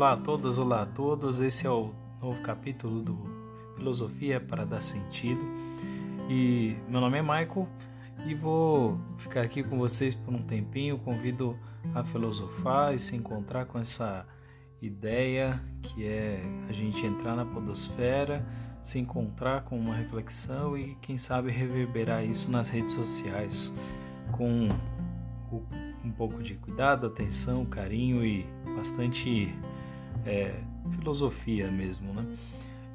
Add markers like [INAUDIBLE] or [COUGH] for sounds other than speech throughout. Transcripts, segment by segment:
Olá a todas, olá a todos. Esse é o novo capítulo do Filosofia para dar sentido. E meu nome é Michael e vou ficar aqui com vocês por um tempinho. Convido a filosofar e se encontrar com essa ideia que é a gente entrar na podosfera, se encontrar com uma reflexão e quem sabe reverberar isso nas redes sociais com um pouco de cuidado, atenção, carinho e bastante é, filosofia mesmo, né?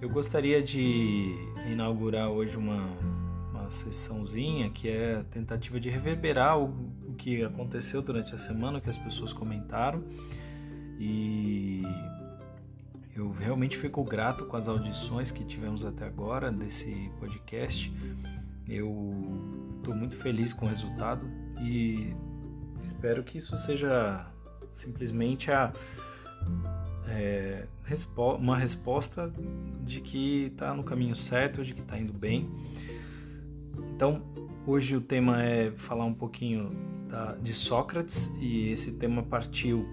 Eu gostaria de inaugurar hoje uma, uma sessãozinha que é a tentativa de reverberar o, o que aconteceu durante a semana, que as pessoas comentaram e eu realmente fico grato com as audições que tivemos até agora desse podcast. Eu estou muito feliz com o resultado e espero que isso seja simplesmente a é, respo uma resposta de que está no caminho certo, de que está indo bem. Então, hoje o tema é falar um pouquinho da, de Sócrates e esse tema partiu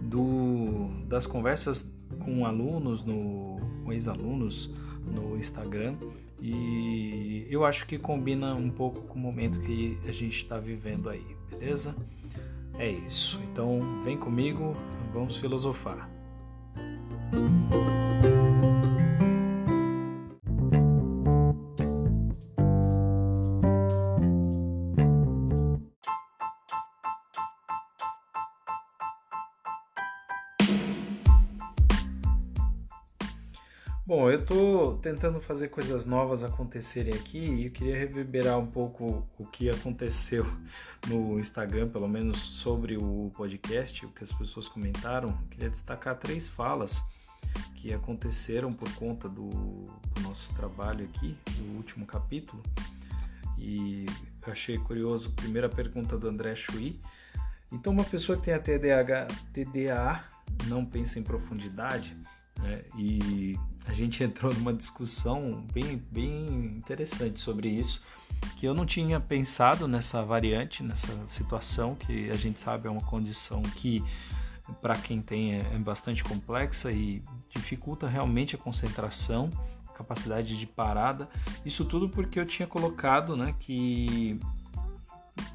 do, das conversas com alunos, no, com ex-alunos no Instagram e eu acho que combina um pouco com o momento que a gente está vivendo aí, beleza? É isso. Então, vem comigo, vamos filosofar. Tentando fazer coisas novas acontecerem aqui e eu queria reverberar um pouco o que aconteceu [LAUGHS] no Instagram, pelo menos sobre o podcast, o que as pessoas comentaram. Eu queria destacar três falas que aconteceram por conta do, do nosso trabalho aqui, do último capítulo. E eu achei curioso, primeira pergunta do André Chui. Então, uma pessoa que tem a TDAH, TDAH não pensa em profundidade, né? E a gente [LAUGHS] entrou numa discussão bem, bem interessante sobre isso, que eu não tinha pensado nessa variante, nessa situação, que a gente sabe é uma condição que para quem tem é, é bastante complexa e dificulta realmente a concentração, capacidade de parada. Isso tudo porque eu tinha colocado, né, que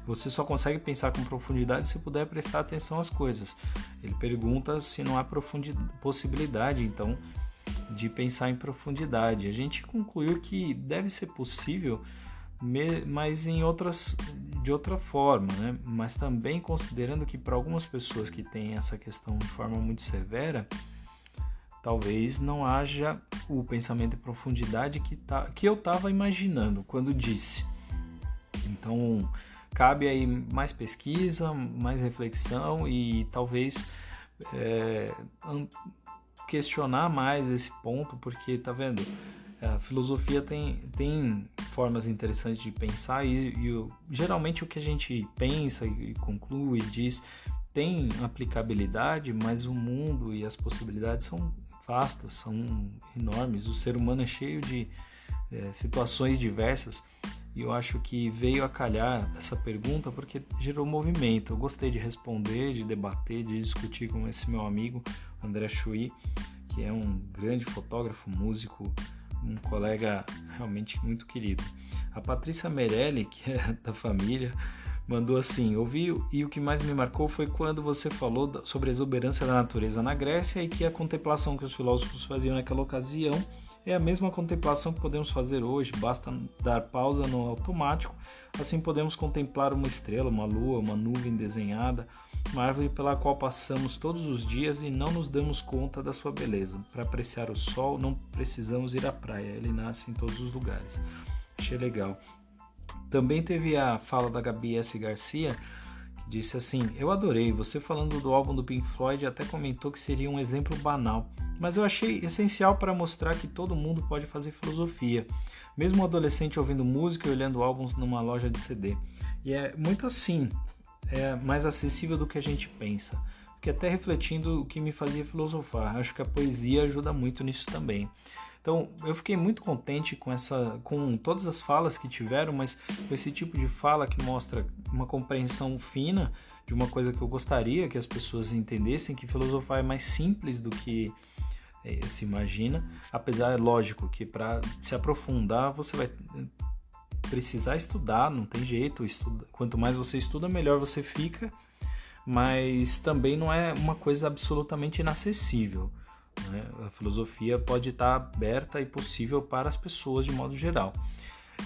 você só consegue pensar com profundidade se puder prestar atenção às coisas. Ele pergunta se não há possibilidade, então, de pensar em profundidade. A gente concluiu que deve ser possível, mas em outras de outra forma, né? Mas também considerando que para algumas pessoas que têm essa questão de forma muito severa, talvez não haja o pensamento em profundidade que, tá, que eu estava imaginando quando disse. Então, cabe aí mais pesquisa, mais reflexão e talvez é, questionar mais esse ponto, porque tá vendo? A filosofia tem, tem formas interessantes de pensar e, e geralmente o que a gente pensa e conclui e diz tem aplicabilidade, mas o mundo e as possibilidades são vastas, são enormes. O ser humano é cheio de é, situações diversas e eu acho que veio a calhar essa pergunta porque gerou movimento. Eu gostei de responder, de debater, de discutir com esse meu amigo André Chui, que é um grande fotógrafo, músico, um colega realmente muito querido. A Patrícia Merelli, que é [LAUGHS] da família, mandou assim: ouvi e o que mais me marcou foi quando você falou sobre a exuberância da natureza na Grécia e que a contemplação que os filósofos faziam naquela ocasião é a mesma contemplação que podemos fazer hoje, basta dar pausa no automático, assim podemos contemplar uma estrela, uma lua, uma nuvem desenhada, uma árvore pela qual passamos todos os dias e não nos damos conta da sua beleza. Para apreciar o sol, não precisamos ir à praia, ele nasce em todos os lugares. Achei legal. Também teve a fala da Gabi S. Garcia, que disse assim: Eu adorei, você falando do álbum do Pink Floyd até comentou que seria um exemplo banal mas eu achei essencial para mostrar que todo mundo pode fazer filosofia, mesmo um adolescente ouvindo música e olhando álbuns numa loja de CD. E é muito assim, é mais acessível do que a gente pensa. Fiquei até refletindo o que me fazia filosofar. Acho que a poesia ajuda muito nisso também. Então, eu fiquei muito contente com essa com todas as falas que tiveram, mas com esse tipo de fala que mostra uma compreensão fina de uma coisa que eu gostaria que as pessoas entendessem que filosofar é mais simples do que é, se imagina, apesar é lógico que para se aprofundar você vai precisar estudar, não tem jeito, estuda, quanto mais você estuda, melhor você fica, mas também não é uma coisa absolutamente inacessível. Né? A filosofia pode estar aberta e possível para as pessoas de modo geral.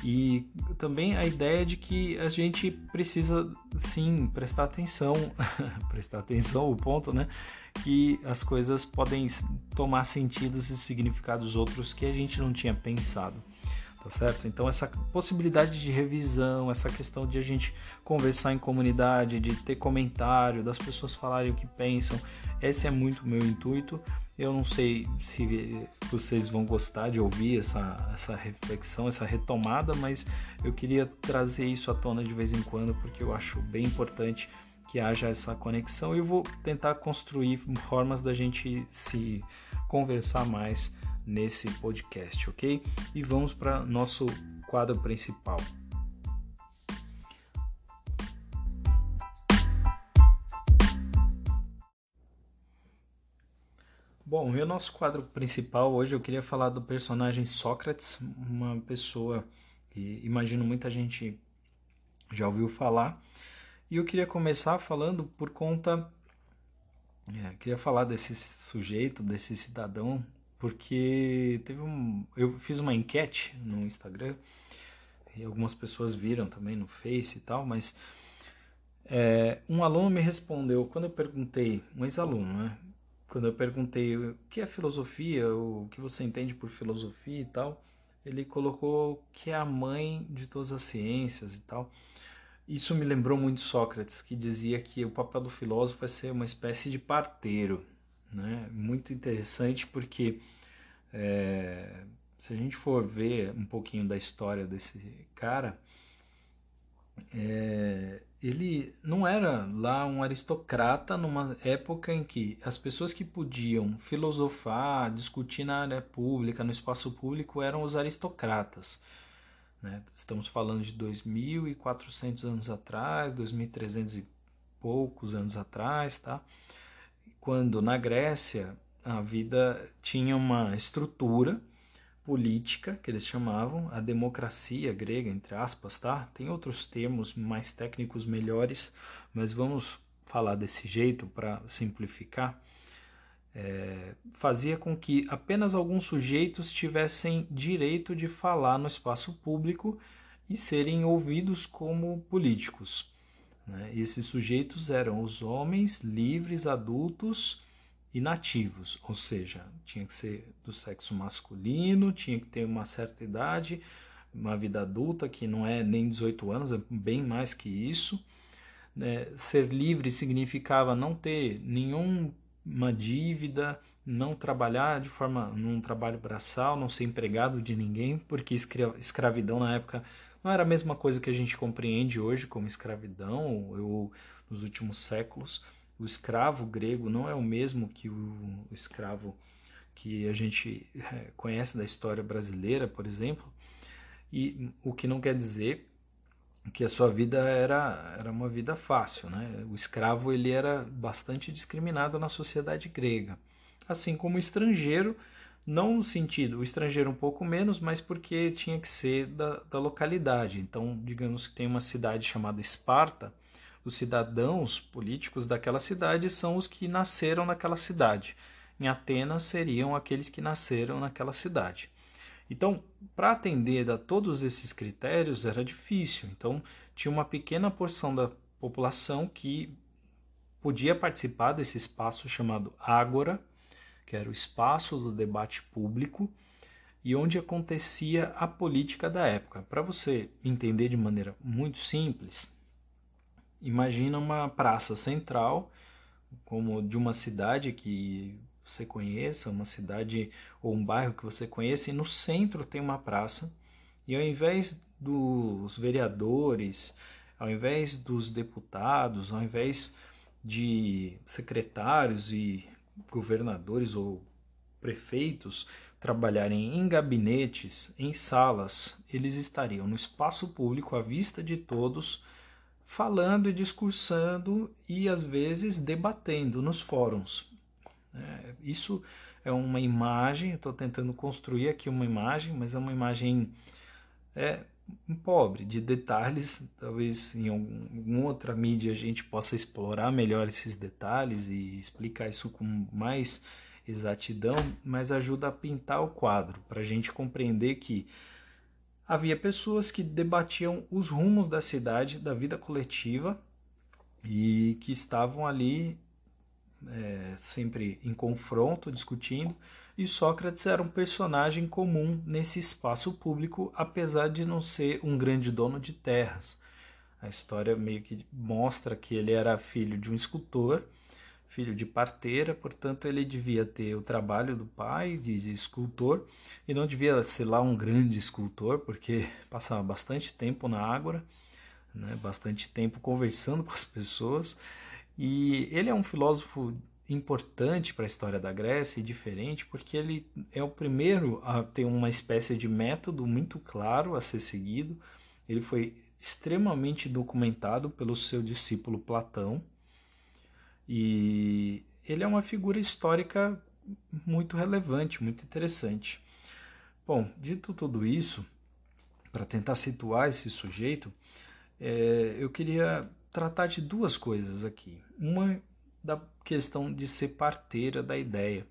E também a ideia de que a gente precisa sim prestar atenção, [LAUGHS] prestar atenção, o ponto, né? Que as coisas podem tomar sentidos e significados outros que a gente não tinha pensado tá certo? Então essa possibilidade de revisão, essa questão de a gente conversar em comunidade, de ter comentário, das pessoas falarem o que pensam, esse é muito meu intuito. Eu não sei se vocês vão gostar de ouvir essa, essa reflexão, essa retomada, mas eu queria trazer isso à tona de vez em quando porque eu acho bem importante que haja essa conexão e eu vou tentar construir formas da gente se conversar mais nesse podcast, ok? E vamos para nosso quadro principal. Bom, e o nosso quadro principal hoje eu queria falar do personagem Sócrates, uma pessoa que imagino muita gente já ouviu falar. E eu queria começar falando por conta. É, queria falar desse sujeito, desse cidadão porque teve um, eu fiz uma enquete no Instagram e algumas pessoas viram também no Face e tal, mas é, um aluno me respondeu quando eu perguntei, um ex-aluno, né? Quando eu perguntei o que é filosofia, o que você entende por filosofia e tal, ele colocou que é a mãe de todas as ciências e tal. Isso me lembrou muito Sócrates, que dizia que o papel do filósofo é ser uma espécie de parteiro, né? Muito interessante porque é, se a gente for ver um pouquinho da história desse cara, é, ele não era lá um aristocrata numa época em que as pessoas que podiam filosofar, discutir na área pública, no espaço público, eram os aristocratas. Né? Estamos falando de 2.400 anos atrás, 2.300 e poucos anos atrás, tá? Quando na Grécia a vida tinha uma estrutura política que eles chamavam a democracia grega entre aspas tá tem outros termos mais técnicos melhores mas vamos falar desse jeito para simplificar é, fazia com que apenas alguns sujeitos tivessem direito de falar no espaço público e serem ouvidos como políticos né? esses sujeitos eram os homens livres adultos e nativos, ou seja, tinha que ser do sexo masculino, tinha que ter uma certa idade, uma vida adulta que não é nem 18 anos, é bem mais que isso. É, ser livre significava não ter nenhuma dívida, não trabalhar de forma num trabalho braçal, não ser empregado de ninguém, porque escravidão na época não era a mesma coisa que a gente compreende hoje como escravidão. Ou nos últimos séculos o escravo grego não é o mesmo que o, escravo que a gente é, conhece da história brasileira, por exemplo, e o que não quer dizer que a sua vida era, era uma vida fácil, né? O escravo ele era bastante discriminado na sociedade grega, assim como o estrangeiro, não no sentido, o estrangeiro um pouco menos, mas porque tinha que ser da, da localidade. Então, digamos que tem uma cidade chamada Esparta, os cidadãos políticos daquela cidade são os que nasceram naquela cidade. Em Atenas seriam aqueles que nasceram naquela cidade. Então, para atender a todos esses critérios era difícil. Então, tinha uma pequena porção da população que podia participar desse espaço chamado Ágora, que era o espaço do debate público e onde acontecia a política da época. Para você entender de maneira muito simples, Imagina uma praça central, como de uma cidade que você conheça, uma cidade ou um bairro que você conheça, e no centro tem uma praça, e ao invés dos vereadores, ao invés dos deputados, ao invés de secretários e governadores ou prefeitos trabalharem em gabinetes, em salas, eles estariam no espaço público à vista de todos, falando e discursando e às vezes debatendo nos fóruns. É, isso é uma imagem, estou tentando construir aqui uma imagem, mas é uma imagem é, pobre, de detalhes. Talvez em alguma outra mídia a gente possa explorar melhor esses detalhes e explicar isso com mais exatidão, mas ajuda a pintar o quadro, para a gente compreender que havia pessoas que debatiam os rumos da cidade, da vida coletiva, e que estavam ali é, sempre em confronto, discutindo, e Sócrates era um personagem comum nesse espaço público, apesar de não ser um grande dono de terras. A história meio que mostra que ele era filho de um escultor, filho de parteira, portanto ele devia ter o trabalho do pai de, escultor e não devia ser lá um grande escultor, porque [LAUGHS] passava bastante tempo na ágora, né, bastante tempo conversando [LAUGHS] com as pessoas. E ele é um filósofo importante para a história da Grécia e diferente porque ele é o primeiro a ter uma espécie de método muito claro a ser seguido. Ele foi extremamente documentado pelo seu discípulo Platão e ele é uma figura histórica muito relevante, muito interessante. Bom, dito tudo isso, para tentar situar esse sujeito, é, eu queria tratar de duas coisas aqui. Uma da questão de ser parteira da ideia.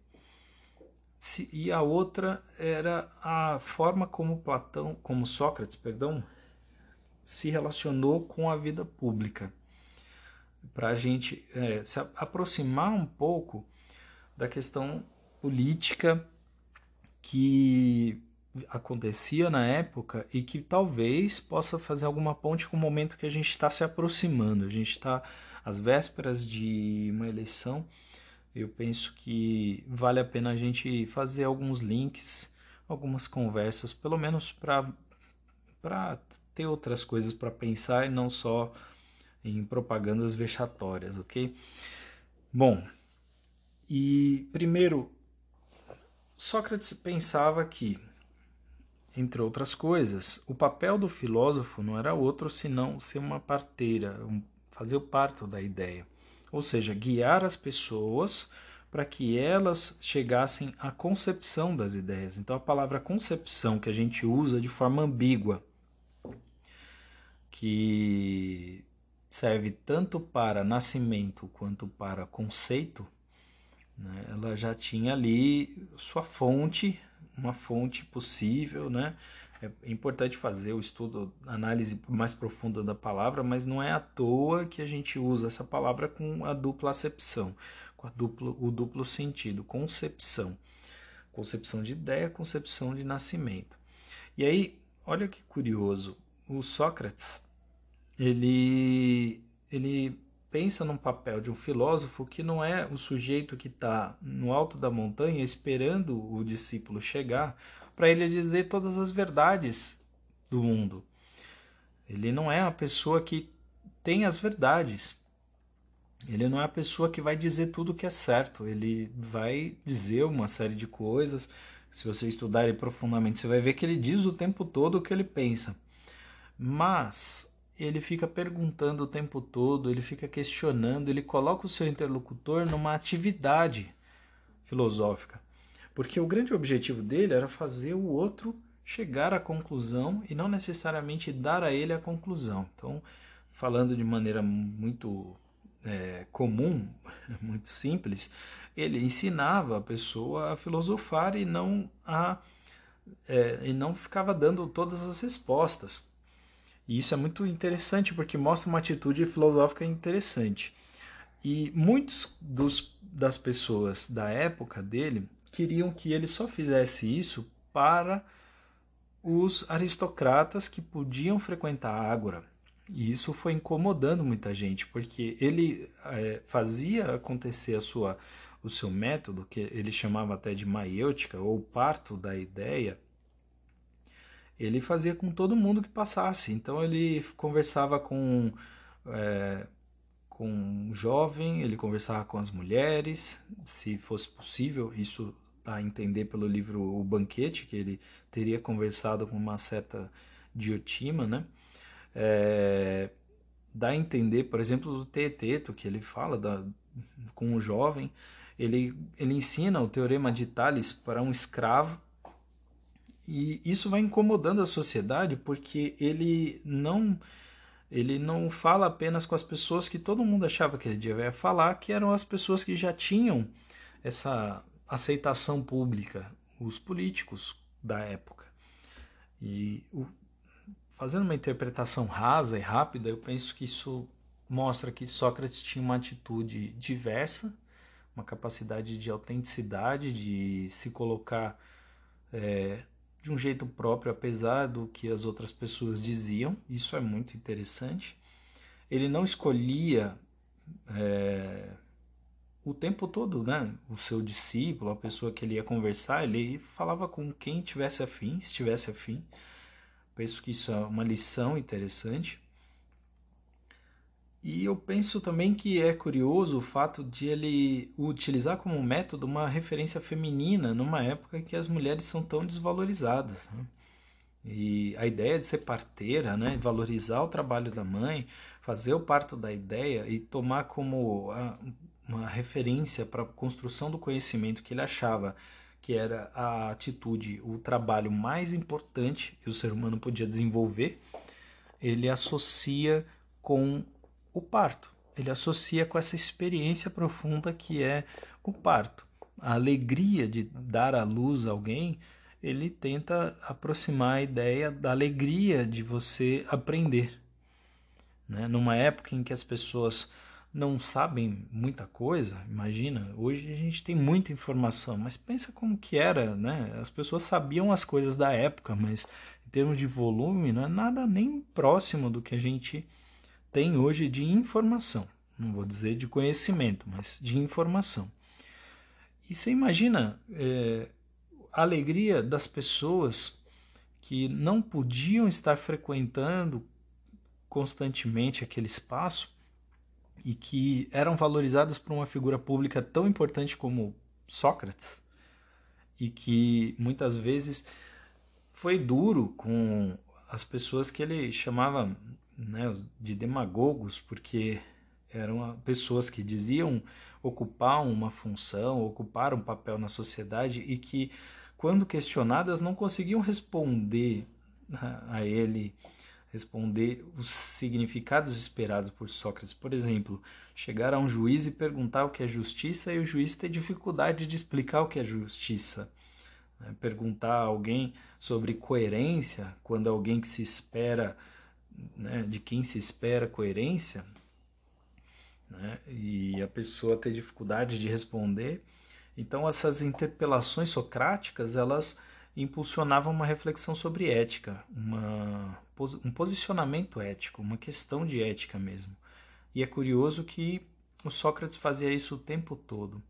Se, e a outra era a forma como Platão, como Sócrates, perdão, se relacionou com a vida pública, para a gente é, se aproximar um pouco da questão política que acontecia na época e que talvez possa fazer alguma ponte com o momento que a gente está se aproximando. A gente está às vésperas de uma eleição, eu penso que vale a pena a gente fazer alguns links, algumas conversas, pelo menos para ter outras coisas para pensar e não só em propagandas vexatórias, ok? Bom, e primeiro, Sócrates pensava que, entre outras coisas, o papel do filósofo não era outro senão ser uma parteira, fazer o parto da ideia, ou seja, guiar as pessoas para que elas chegassem à concepção das ideias. Então a palavra concepção que a gente usa de forma ambígua, que serve tanto para nascimento quanto para conceito, né, ela já tinha ali sua fonte, uma fonte possível, né? É importante fazer o estudo, análise mais profunda da palavra, mas não é à toa que a gente usa essa palavra com a dupla acepção, com a duplo, o duplo sentido, concepção. Concepção de ideia, concepção de nascimento. E aí, olha que curioso, o Sócrates, ele, ele pensa num papel de um filósofo que não é o sujeito que está no alto da montanha esperando o discípulo chegar para ele dizer todas as verdades do mundo. Ele não é a pessoa que tem as verdades. Ele não é a pessoa que vai dizer tudo que é certo. Ele vai dizer uma série de coisas. Se você estudar ele profundamente, você vai ver que ele diz o tempo todo o que ele pensa. Mas ele fica perguntando o tempo todo, ele fica questionando, ele coloca o seu interlocutor numa atividade filosófica. Porque o grande objetivo dele era fazer o outro chegar à conclusão e não necessariamente dar a ele a conclusão. Então, falando de maneira muito é, comum, [LAUGHS] muito simples, ele ensinava a pessoa a filosofar e não a é, e não ficava dando todas as respostas. E isso é muito interessante porque mostra uma atitude filosófica interessante. E muitos dos, das pessoas da época dele queriam que ele só fizesse isso para os aristocratas que podiam frequentar a Ágora. E isso foi incomodando muita gente, porque ele é, fazia acontecer a sua, o seu método, que ele chamava até de maiêutica, ou parto da ideia, ele fazia com todo mundo que passasse. Então ele conversava com, é, com um jovem, ele conversava com as mulheres, se fosse possível, isso a entender pelo livro O Banquete, que ele teria conversado com uma certa Diotima, né? É, dá a entender, por exemplo, do Teeteto, que ele fala da, com o jovem, ele, ele ensina o teorema de Tales para um escravo, e isso vai incomodando a sociedade porque ele não ele não fala apenas com as pessoas que todo mundo achava que ele devia falar, que eram as pessoas que já tinham essa aceitação pública, os políticos da época. E o, fazendo uma interpretação rasa e rápida, eu penso que isso mostra que Sócrates tinha uma atitude diversa, uma capacidade de autenticidade, de se colocar é, de um jeito próprio, apesar do que as outras pessoas diziam. Isso é muito interessante. Ele não escolhia é, o tempo todo, né? O seu discípulo, a pessoa que ele ia conversar, ele falava com quem tivesse afim, estivesse afim. Penso que isso é uma lição interessante. E eu penso também que é curioso o fato de ele utilizar como método uma referência feminina numa época em que as mulheres são tão desvalorizadas. Né? E a ideia de ser parteira, né? valorizar o trabalho da mãe, fazer o parto da ideia e tomar como uma referência para a construção do conhecimento que ele achava que era a atitude, o trabalho mais importante que o ser humano podia desenvolver, ele associa com o parto. Ele associa com essa experiência profunda que é o parto. A alegria de dar à luz alguém, ele tenta aproximar a ideia da alegria de você aprender. Né? Numa época em que as pessoas não sabem muita coisa, imagina, hoje a gente tem muita informação, mas pensa como que era, né? As pessoas sabiam as coisas da época, mas em termos de volume, não é nada nem próximo do que a gente tem hoje de informação. Não vou dizer de conhecimento, mas de informação. E você imagina é, a alegria das pessoas que não podiam estar frequentando constantemente aquele espaço e que eram valorizadas por uma figura pública tão importante como Sócrates e que muitas vezes foi duro com as pessoas que ele chamava né, de demagogos, porque eram pessoas que diziam ocupar uma função, ocupar um papel na sociedade e que, quando questionadas, não conseguiam responder a ele responder os significados esperados por Sócrates. Por exemplo, chegar a um juiz e perguntar o que é justiça e o juiz ter dificuldade de explicar o que é justiça. Né? Perguntar a alguém sobre coerência, quando alguém que se espera, né, de quem se espera coerência, né, e a pessoa ter dificuldade de responder. Então, essas interpelações socráticas, elas impulsionavam uma reflexão sobre ética, uma um posicionamento ético, uma questão de ética mesmo. E é curioso que o Sócrates fazia isso o tempo todo.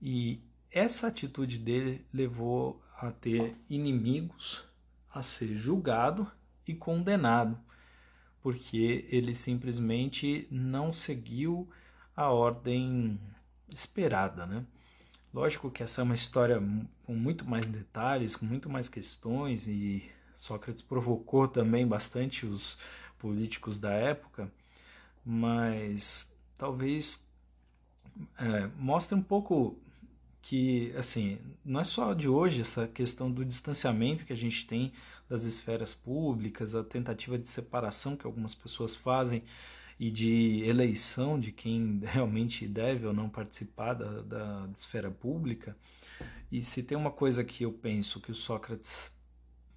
E essa atitude dele levou a ter inimigos, a ser julgado e condenado, porque ele simplesmente não seguiu a ordem esperada, né? Lógico que essa é uma história com muito mais detalhes, com muito mais questões e Sócrates provocou também bastante os políticos da época, mas talvez é, mostre um pouco que, assim, não é só de hoje essa questão do distanciamento que a gente tem das esferas públicas, a tentativa de separação que algumas pessoas fazem e de eleição de quem [LAUGHS] realmente deve ou não participar da, da esfera pública. E se tem uma coisa que eu penso que o Sócrates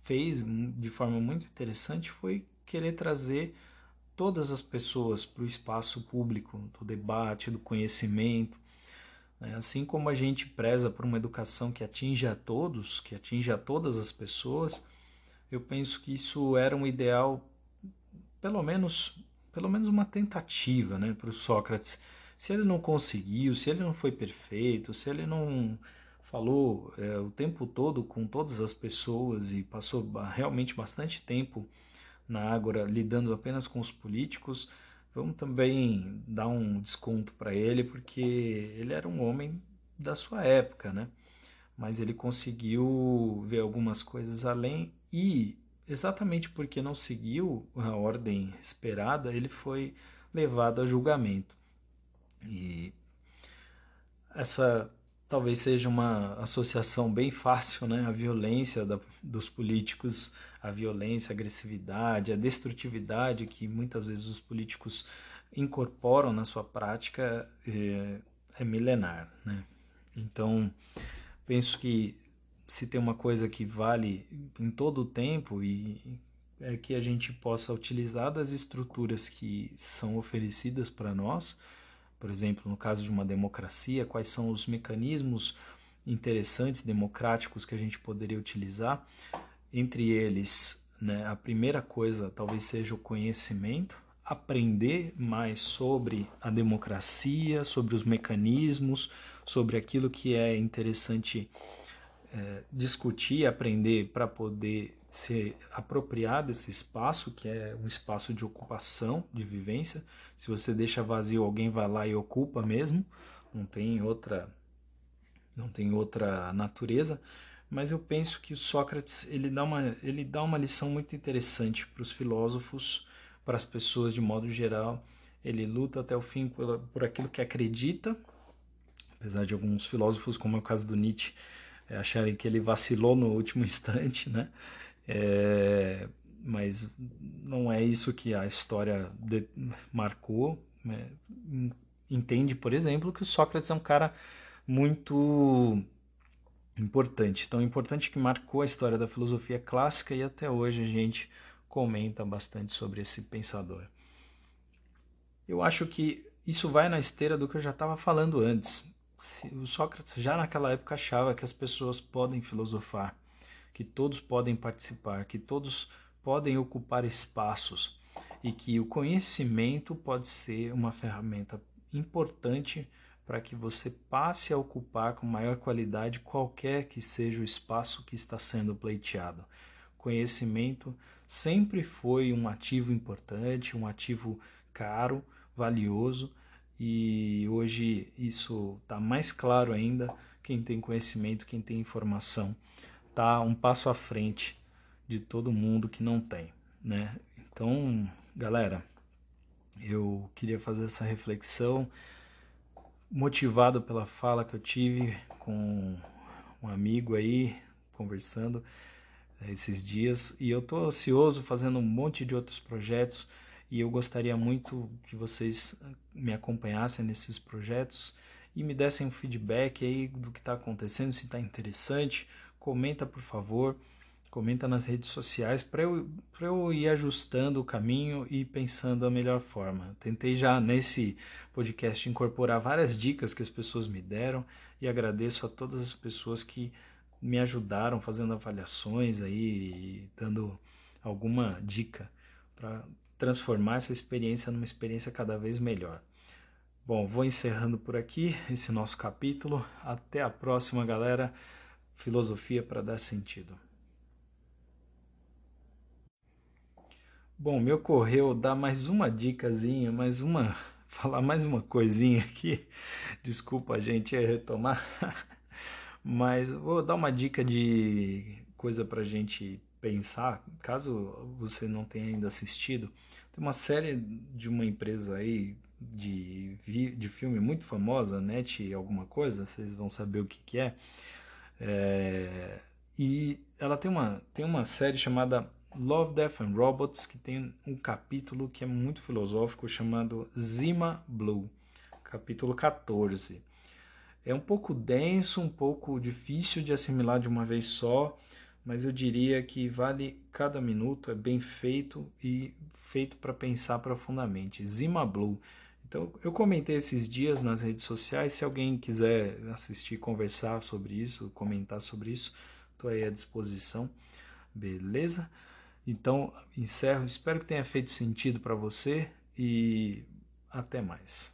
fez de forma muito interessante foi querer trazer todas as pessoas para o espaço público, do debate, do conhecimento. Né? Assim como a gente preza por uma educação que atinja a todos, que atinja a todas as pessoas, eu penso que isso era um ideal, pelo menos, pelo menos uma tentativa né, para o Sócrates. Se ele não conseguiu, se ele não foi perfeito, se ele não falou é, o tempo todo com todas as pessoas e passou realmente bastante tempo na Ágora lidando apenas com os políticos, vamos também dar um desconto para ele, porque ele era um homem da sua época, né? Mas ele conseguiu ver algumas coisas além e exatamente porque não seguiu a ordem esperada, ele foi levado a julgamento. E essa talvez seja uma associação bem fácil, né? A violência da, dos políticos, a violência, a agressividade, a destrutividade que muitas vezes os políticos incorporam na sua prática é, é milenar, né? Então, penso que se tem uma coisa que vale em todo o tempo e é que a gente possa utilizar das estruturas que são oferecidas para nós, por exemplo, no caso de uma democracia, quais são os mecanismos interessantes democráticos que a gente poderia utilizar. Entre eles, né, a primeira coisa talvez seja o conhecimento, aprender mais sobre a democracia, sobre os mecanismos, sobre aquilo que é interessante é, discutir, aprender para poder se apropriar desse espaço, que é um espaço de ocupação, de vivência. Se você deixa vazio, alguém vai lá e ocupa mesmo. Não tem outra não tem outra natureza, mas eu penso que o Sócrates ele dá uma ele dá uma lição muito interessante para os filósofos, para as pessoas de modo geral. Ele luta até o fim por, por aquilo que acredita, apesar de alguns filósofos, como é o caso do Nietzsche, é, acharem que ele vacilou no último [LAUGHS] instante, né? É, mas não é isso que a história de, marcou. Né? Entende, por exemplo, que o Sócrates é um cara muito importante, tão importante que marcou a história da filosofia clássica e até hoje a gente comenta bastante sobre esse pensador. Eu acho que isso vai na esteira do que eu já estava falando antes. O Sócrates já naquela época achava que as pessoas podem filosofar que todos podem participar, que todos podem ocupar espaços e que o conhecimento pode ser uma ferramenta importante para que você passe a ocupar com maior qualidade qualquer que seja o espaço que está sendo pleiteado. Conhecimento sempre foi um ativo importante, um ativo caro, valioso, e hoje isso está mais claro ainda. Quem tem conhecimento, quem tem informação está um passo à frente de todo mundo que não tem, né? Então, galera, eu queria fazer essa reflexão motivado pela fala que eu tive com um amigo aí conversando esses dias e eu tô ansioso fazendo um monte de outros projetos e eu gostaria muito que vocês me acompanhassem nesses projetos e me dessem um feedback aí do que está acontecendo, se está interessante comenta por favor, comenta nas redes sociais para eu, eu ir ajustando o caminho e pensando a melhor forma. Tentei já nesse podcast incorporar várias dicas que as pessoas me deram e agradeço a todas as pessoas que me ajudaram fazendo avaliações aí, dando alguma dica para transformar essa experiência numa experiência cada vez melhor. Bom, vou encerrando por aqui esse nosso capítulo. Até a próxima, galera filosofia para dar sentido. Bom, me ocorreu dar mais uma dicasinha, mais uma, [LAUGHS] falar mais uma coisinha aqui. Desculpa a gente retomar, [LAUGHS] mas vou dar uma dica de coisa para gente pensar, caso você não tenha ainda assistido. Tem uma série de uma empresa aí de, de filme muito famosa, Net alguma coisa, vocês vão saber o que, que é é, e ela tem uma, tem uma série chamada Love, Death and Robots, que tem um capítulo que é muito filosófico chamado Zima Blue, capítulo 14. É um pouco denso, um pouco difícil de assimilar de uma vez só, mas eu diria que vale cada minuto, é bem feito e feito para pensar profundamente. Zima Blue então, eu comentei esses dias nas redes sociais. Se alguém quiser assistir, conversar sobre isso, comentar sobre isso, estou aí à disposição. Beleza? Então, encerro. Espero que tenha feito sentido para você e até mais.